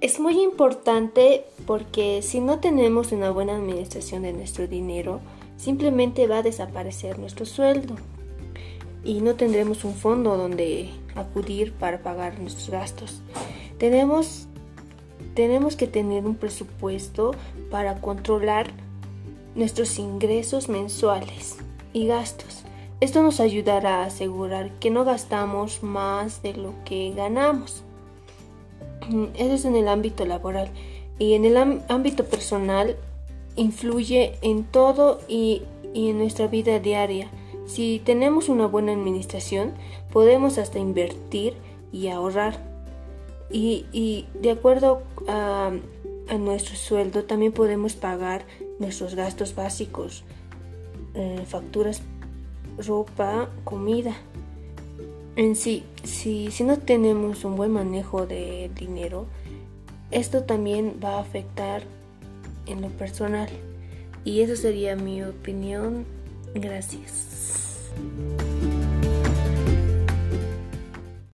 Es muy importante porque si no tenemos una buena administración de nuestro dinero, simplemente va a desaparecer nuestro sueldo y no tendremos un fondo donde acudir para pagar nuestros gastos. Tenemos, tenemos que tener un presupuesto para controlar nuestros ingresos mensuales y gastos. Esto nos ayudará a asegurar que no gastamos más de lo que ganamos. Eso es en el ámbito laboral y en el ámbito personal influye en todo y, y en nuestra vida diaria. Si tenemos una buena administración, podemos hasta invertir y ahorrar. Y, y de acuerdo a, a, nuestro sueldo, también podemos pagar nuestros gastos básicos, eh, facturas, ropa, comida. En sí, si, si no tenemos un buen manejo de dinero, esto también va a afectar en lo personal. Y esa sería mi opinión. Gracias.